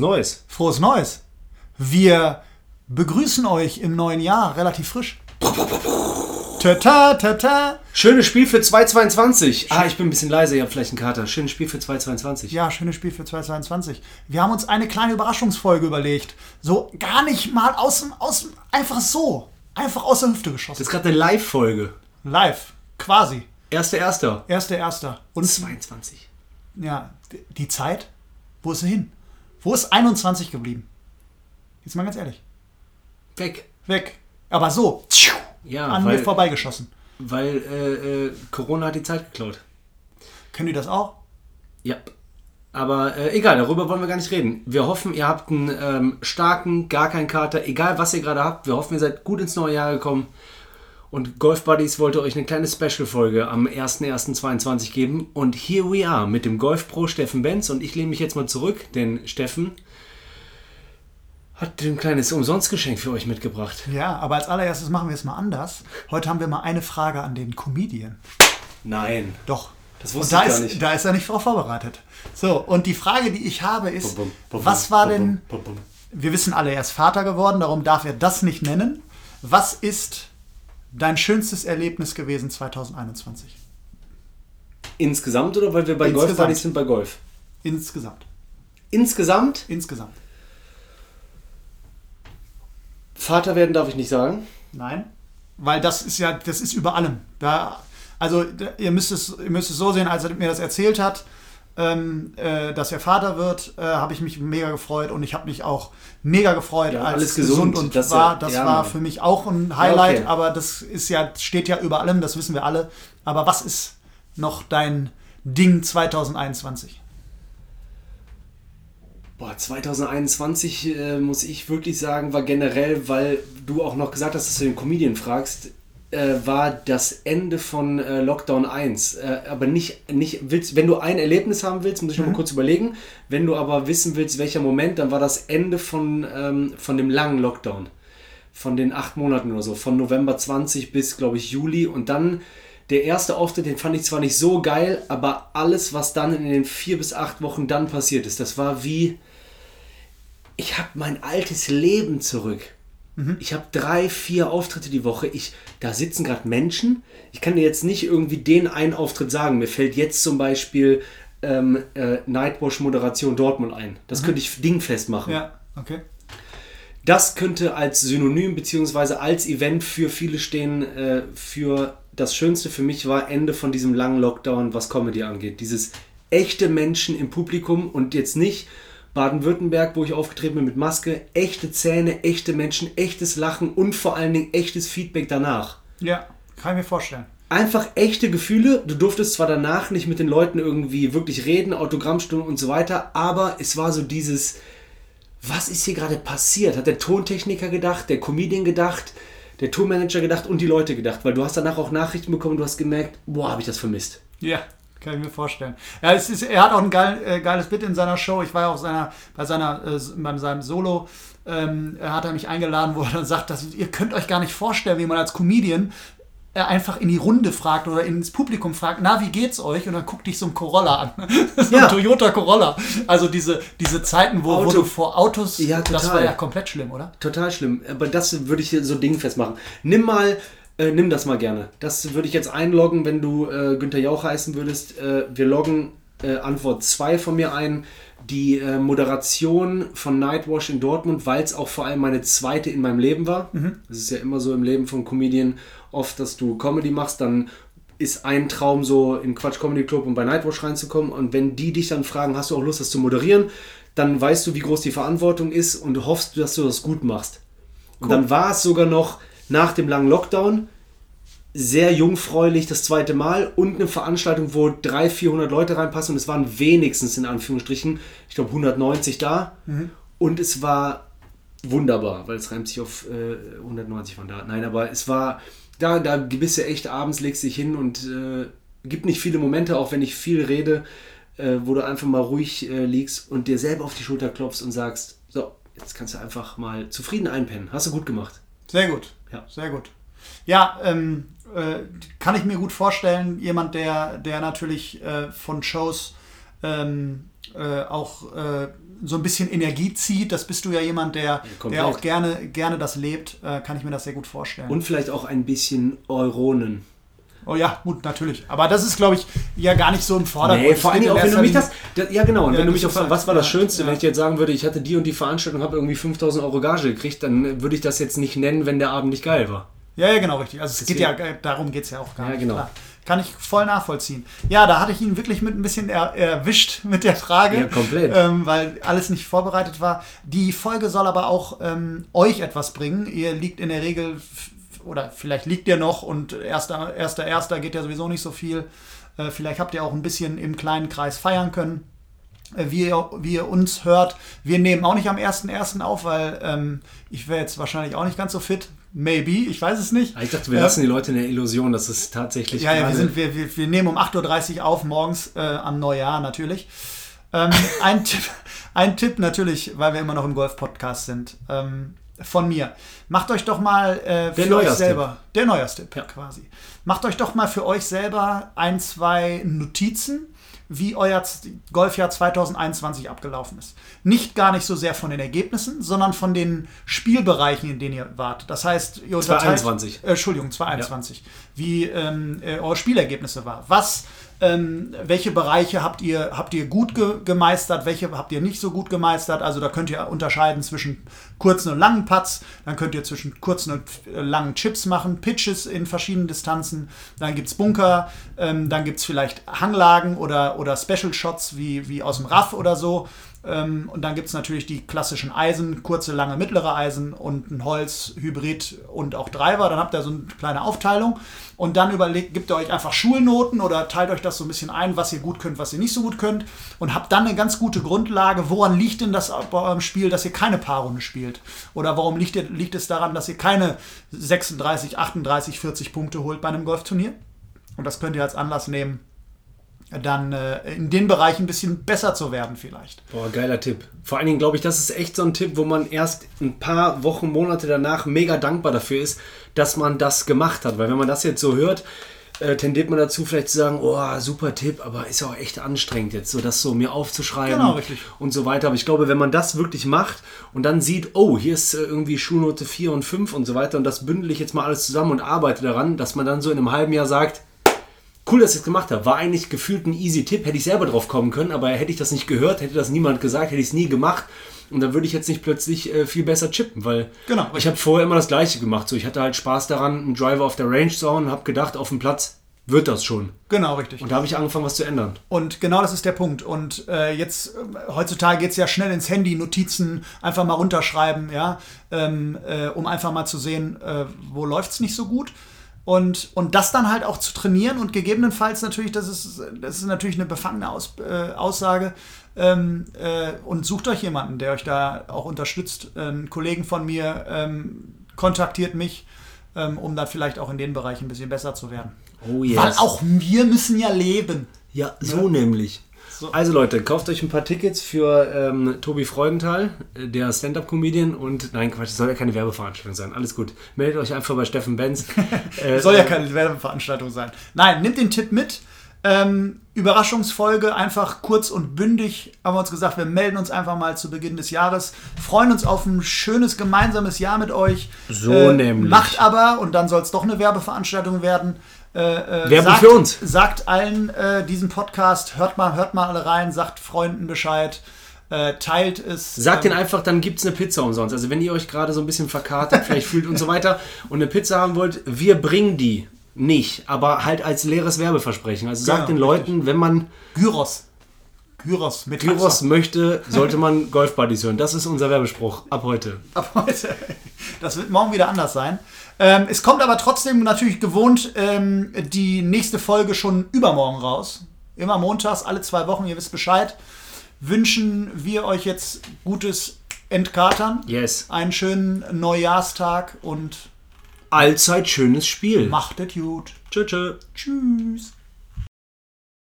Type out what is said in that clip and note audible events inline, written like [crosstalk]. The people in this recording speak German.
Neues. Frohes Neues. Wir begrüßen euch im neuen Jahr relativ frisch. Tata, tata. Schönes Spiel für 222. Ah, ich bin ein bisschen leise, ihr habt vielleicht einen Kater. Schönes Spiel für 222. Ja, schönes Spiel für 2022. Wir haben uns eine kleine Überraschungsfolge überlegt. So gar nicht mal aus dem, aus dem, einfach so. Einfach aus der Hüfte geschossen. Das ist gerade eine Live-Folge. Live. Quasi. Erster, erster. Erster, erster. Und 22. ja, die Zeit, wo ist sie hin? Wo ist 21 geblieben? Jetzt mal ganz ehrlich. Weg. Weg. Aber so, tschiu, Ja, an weil, mir vorbeigeschossen. weil äh, äh, Corona hat die Zeit geklaut. Können die das auch? Ja. Aber äh, egal, darüber wollen wir gar nicht reden. Wir hoffen, ihr habt einen ähm, starken, gar keinen Kater, egal was ihr gerade habt. Wir hoffen, ihr seid gut ins neue Jahr gekommen. Und Golf Buddies wollte euch eine kleine Special-Folge am 1.1.22 geben. Und here we are mit dem Golf Pro Steffen Benz. Und ich lehne mich jetzt mal zurück, denn Steffen hat ein kleines Umsonstgeschenk für euch mitgebracht. Ja, aber als allererstes machen wir es mal anders. Heute haben wir mal eine Frage an den Comedian. Nein. Doch. Das und wusste da ich gar ist, nicht. Da ist er nicht drauf vorbereitet. So, und die Frage, die ich habe, ist, Bum, bum, was bum, war bum, denn, wir wissen alle, er ist Vater geworden, darum darf er das nicht nennen. Was ist dein schönstes Erlebnis gewesen 2021? Insgesamt oder weil wir bei Golf Insgesamt. Buddies sind bei Golf? Insgesamt. Insgesamt? Insgesamt. Vater werden darf ich nicht sagen. Nein. Weil das ist ja, das ist über allem. Da, also ihr müsst, es, ihr müsst es so sehen, als er mir das erzählt hat, ähm, äh, dass er Vater wird, äh, habe ich mich mega gefreut und ich habe mich auch mega gefreut, Ja, als gesund, gesund und das war. ja- Das ja, war für mich auch ein Highlight, okay. aber das ist ja, steht ja über allem, das wissen wir alle. Aber was ist noch dein Ding 2021? Boah, 2021 äh, muss ich wirklich sagen, war generell, weil du auch noch gesagt hast, dass du den Comedian fragst, äh, war das Ende von äh, Lockdown 1. Äh, aber nicht, nicht willst, wenn du ein Erlebnis haben willst, muss ich noch mal kurz überlegen. Wenn du aber wissen willst, welcher Moment, dann war das Ende von, ähm, von dem langen Lockdown. Von den acht Monaten oder so. Von November 20 bis, glaube ich, Juli. Und dann der erste Auftritt, den fand ich zwar nicht so geil, aber alles, was dann in den vier bis acht Wochen dann passiert ist, das war wie ich habe mein altes Leben zurück. Ich habe drei, vier Auftritte die Woche. Ich, da sitzen gerade Menschen. Ich kann dir jetzt nicht irgendwie den einen Auftritt sagen. Mir fällt jetzt zum Beispiel ähm, äh, Nightwash Moderation Dortmund ein. Das könnte ich dingfest machen. Ja, okay. Das könnte als Synonym beziehungsweise als Event für viele stehen. Äh, für das Schönste für mich war Ende von diesem langen Lockdown, was Comedy angeht. Dieses echte Menschen im Publikum und jetzt nicht Baden-Württemberg, wo ich aufgetreten bin mit Maske. Echte Zähne, echte Menschen, echtes Lachen und vor allen Dingen echtes Feedback danach Ja, kann ich mir vorstellen. einfach echte Gefühle. Du durftest zwar danach nicht mit den Leuten irgendwie wirklich reden, Autogrammstunden und so weiter, aber es war so dieses, was ist hier gerade passiert? Hat der Tontechniker gedacht, der Comedian gedacht, der Tourmanager gedacht und die Leute gedacht, weil du hast danach auch Nachrichten bekommen, du hast gemerkt, boah, habe ich das vermisst. Ja, kann ich mir vorstellen. Ja, es ist, er hat auch ein geil, äh, geiles Bit in seiner Show. Ich war ja auch seiner, bei, seiner, äh, bei seinem Solo, ähm, er hat er mich eingeladen, [laughs] wo er dann sagt, dass, ihr könnt euch gar nicht vorstellen, wie man als Comedian äh, einfach in die Runde fragt oder ins Publikum fragt, na, wie geht's euch? Und dann guckt dich so ein Corolla an. [laughs] so Ja. ein Toyota Corolla. Also diese, diese Zeiten, wo, wo du vor Autos, Ja, das war ja komplett schlimm, oder? Total schlimm. Aber das würde ich hier so dingfest machen. Nimm mal, äh, nimm das mal gerne. Das würde ich jetzt einloggen, wenn du äh, Günther Jauch heißen würdest. Äh, wir loggen äh, Antwort 2 von mir ein. Die äh, Moderation von Nightwash in Dortmund, weil es auch vor allem meine zweite in meinem Leben war. Das ist ja immer so im Leben von Comedian oft, dass du Comedy machst, dann ist ein Traum so in Quatsch Comedy Club und bei Nightwash reinzukommen. Und wenn die dich dann fragen, hast du auch Lust, das zu moderieren, dann weißt du, wie groß die Verantwortung ist und du hoffst, dass du das gut machst. Und dann war es sogar noch nach dem langen Lockdown sehr jungfräulich das zweite Mal und eine Veranstaltung, wo 300, 400 Leute reinpassen und es waren wenigstens in Anführungsstrichen, ich glaube 190 da und es war wunderbar, weil es reimt sich auf äh, 190 von da. Nein, aber es war, da, da bist du echt abends, legst dich hin und äh, gibt nicht viele Momente, auch wenn ich viel rede, äh, wo du einfach mal ruhig äh, liegst und dir selber auf die Schulter klopfst und sagst, so, jetzt kannst du einfach mal zufrieden einpennen. Hast du gut gemacht. Sehr gut. Ja. Sehr gut. Ja, ähm, äh, kann ich mir gut vorstellen. Jemand, der, der natürlich äh, von Shows ähm, äh, auch äh, so ein bisschen Energie zieht. Das bist du ja jemand, der, komplett. der auch gerne, gerne das lebt. Äh, kann ich mir das sehr gut vorstellen. Und vielleicht auch ein bisschen Euronen. Oh ja, gut, natürlich. Aber das ist, glaube ich, ja gar nicht so im Vordergrund. Nee, vor geht auch, wenn du mich das, das. Ja, genau. Und Ja, wenn du mich fragst, halt- was war das Schönste, wenn ich jetzt sagen würde, ich hatte die und die Veranstaltung, habe irgendwie 5000 Euro Gage gekriegt, dann würde ich das jetzt nicht nennen, wenn der Abend nicht geil war. Ja, ja, genau, richtig. Also es geht ja, Deswegen- äh, darum geht es ja auch gar Ja, nicht. genau. Klar. Kann ich voll nachvollziehen. Ja, da hatte ich ihn wirklich mit ein bisschen er, erwischt [laughs] mit der Frage. Ja, komplett. Ähm, weil alles nicht vorbereitet war. Die Folge soll aber auch ähm, euch etwas bringen. Ihr liegt in der Regel, oder vielleicht liegt ihr noch und erster, erster, erster geht ja sowieso nicht so viel. Äh, vielleicht habt ihr auch ein bisschen im kleinen Kreis feiern können äh, wie ihr, wie ihr uns hört. Wir nehmen auch nicht am 1.1. auf, weil ähm, ich wäre jetzt wahrscheinlich auch nicht ganz so fit. Maybe, ich weiß es nicht. Ah, Ich dachte, wir Äh, lassen die Leute in der Illusion, dass es tatsächlich ja, ja, wir, sind, wir, wir, wir nehmen um 8.30 Uhr auf, morgens äh, am Neujahr natürlich. Ähm, [laughs] ein, Tipp, ein Tipp natürlich, weil wir immer noch im Golf-Podcast sind, ähm, von mir. Macht euch doch mal äh, für euch selber, der Neujahrstipp Ja. quasi. Macht euch doch mal für euch selber ein, zwei Notizen, wie euer Golfjahr 2021 abgelaufen ist. Nicht gar nicht so sehr von den Ergebnissen, sondern von den Spielbereichen, in denen ihr wart. Das heißt, ihr unterteilt, 2021. äh, Entschuldigung, 2021, wie ähm, äh, eure Spielergebnisse war. Was, ähm, welche Bereiche habt ihr, habt ihr gut ge gemeistert, welche habt ihr nicht so gut gemeistert? Also da könnt ihr unterscheiden zwischen kurzen und langen Putts, dann könnt ihr zwischen kurzen und äh, langen Chips machen, Pitches in verschiedenen Distanzen, dann gibt es Bunker, ähm, dann gibt es vielleicht Hanglagen oder, oder Special Shots wie, wie aus dem Raff oder so. Ähm, und dann gibt es natürlich die klassischen Eisen, kurze, lange, mittlere Eisen und ein Holz, Hybrid und auch Driver. Dann habt ihr so eine kleine Aufteilung. Und dann überlegt, gebt ihr euch einfach Schulnoten oder teilt euch das so ein bisschen ein, was ihr gut könnt, was ihr nicht so gut könnt. Und habt dann eine ganz gute Grundlage, woran liegt denn das bei eurem Spiel, dass ihr keine Paarrunde spielt? Oder warum liegt, liegt es daran, dass ihr keine 36, 38, 40 Punkte holt bei einem Golfturnier? Und das könnt ihr als Anlass nehmen, dann äh, in den Bereichen ein bisschen besser zu werden vielleicht. Boah, geiler Tipp. Vor allen Dingen glaube ich, das ist echt so ein Tipp, wo man erst ein paar Wochen, Monate danach mega dankbar dafür ist, dass man das gemacht hat. Weil wenn man das jetzt so hört, äh, tendiert man dazu vielleicht zu sagen, oh, super Tipp, aber ist ja auch echt anstrengend jetzt, so das so mir aufzuschreiben Genau, und so weiter. Aber ich glaube, wenn man das wirklich macht und dann sieht, oh, hier ist äh, irgendwie Schulnote 4 und 5 und so weiter und das bündel ich jetzt mal alles zusammen und arbeite daran, dass man dann so in einem halben Jahr sagt, cool, dass ich es gemacht habe. War eigentlich gefühlt ein easy Tipp. Hätte ich selber drauf kommen können, aber hätte ich das nicht gehört, hätte das niemand gesagt, hätte ich es nie gemacht. Und dann würde ich jetzt nicht plötzlich äh, viel besser chippen, weil Genau, ich habe vorher immer das Gleiche gemacht. So, ich hatte halt Spaß daran, einen Driver auf der Range zu hauen und habe gedacht, auf dem Platz wird das schon. Genau, richtig. Und da habe ich angefangen, was zu ändern. Und genau das ist der Punkt. Und äh, jetzt, äh, heutzutage geht es ja schnell ins Handy, Notizen einfach mal runterschreiben, ja, ähm, äh, um einfach mal zu sehen, äh, wo läuft es nicht so gut. Und, und das dann halt auch zu trainieren und gegebenenfalls natürlich, das ist, das ist natürlich eine befangene Aus, äh, Aussage, ähm, äh, und sucht euch jemanden, der euch da auch unterstützt. Ein Kollegen von mir ähm, kontaktiert mich, ähm, um dann vielleicht auch in den Bereichen ein bisschen besser zu werden. Oh yes. Weil auch wir müssen ja leben. Ja, so nämlich. Also Leute, kauft euch ein paar Tickets für ähm, Tobi Freudenthal, äh, der Stand-Up-Comedian und nein, Quatsch, das soll ja keine Werbeveranstaltung sein. Alles gut. Meldet euch einfach bei Steffen Benz. [laughs] Äh, Soll ja keine Werbeveranstaltung sein. Nein, nimmt den Tipp mit. Ähm, Überraschungsfolge, einfach kurz und bündig haben wir uns gesagt, wir melden uns einfach mal zu Beginn des Jahres, freuen uns auf ein schönes gemeinsames Jahr mit euch. So nämlich. Macht aber, und dann soll es doch eine Werbeveranstaltung werden, äh, äh, Werbung sagt, für uns. Sagt allen äh, diesen Podcast, hört mal, hört mal alle rein, sagt Freunden Bescheid, äh, teilt es. Sagt ähm, den einfach, dann gibt es eine Pizza umsonst. Also wenn ihr euch gerade so ein bisschen verkartet, vielleicht fühlt und so weiter [laughs] und eine Pizza haben wollt, wir bringen die nicht, aber halt als leeres Werbeversprechen. Also sagt Genau, den Leuten, wenn man Gyros. Gyros mit Gyros Taxa. möchte, sollte man [laughs] Golf Buddies hören. Das ist unser Werbespruch ab heute. ab heute. Das wird morgen wieder anders sein. Ähm, es kommt aber trotzdem natürlich gewohnt ähm, die nächste Folge schon übermorgen raus. Immer montags, alle zwei Wochen, ihr wisst Bescheid. Wünschen wir euch jetzt gutes Entkatern, Yes. einen schönen Neujahrstag und Allzeit schönes Spiel. macht es gut. Tschö, tschö. Tschüss.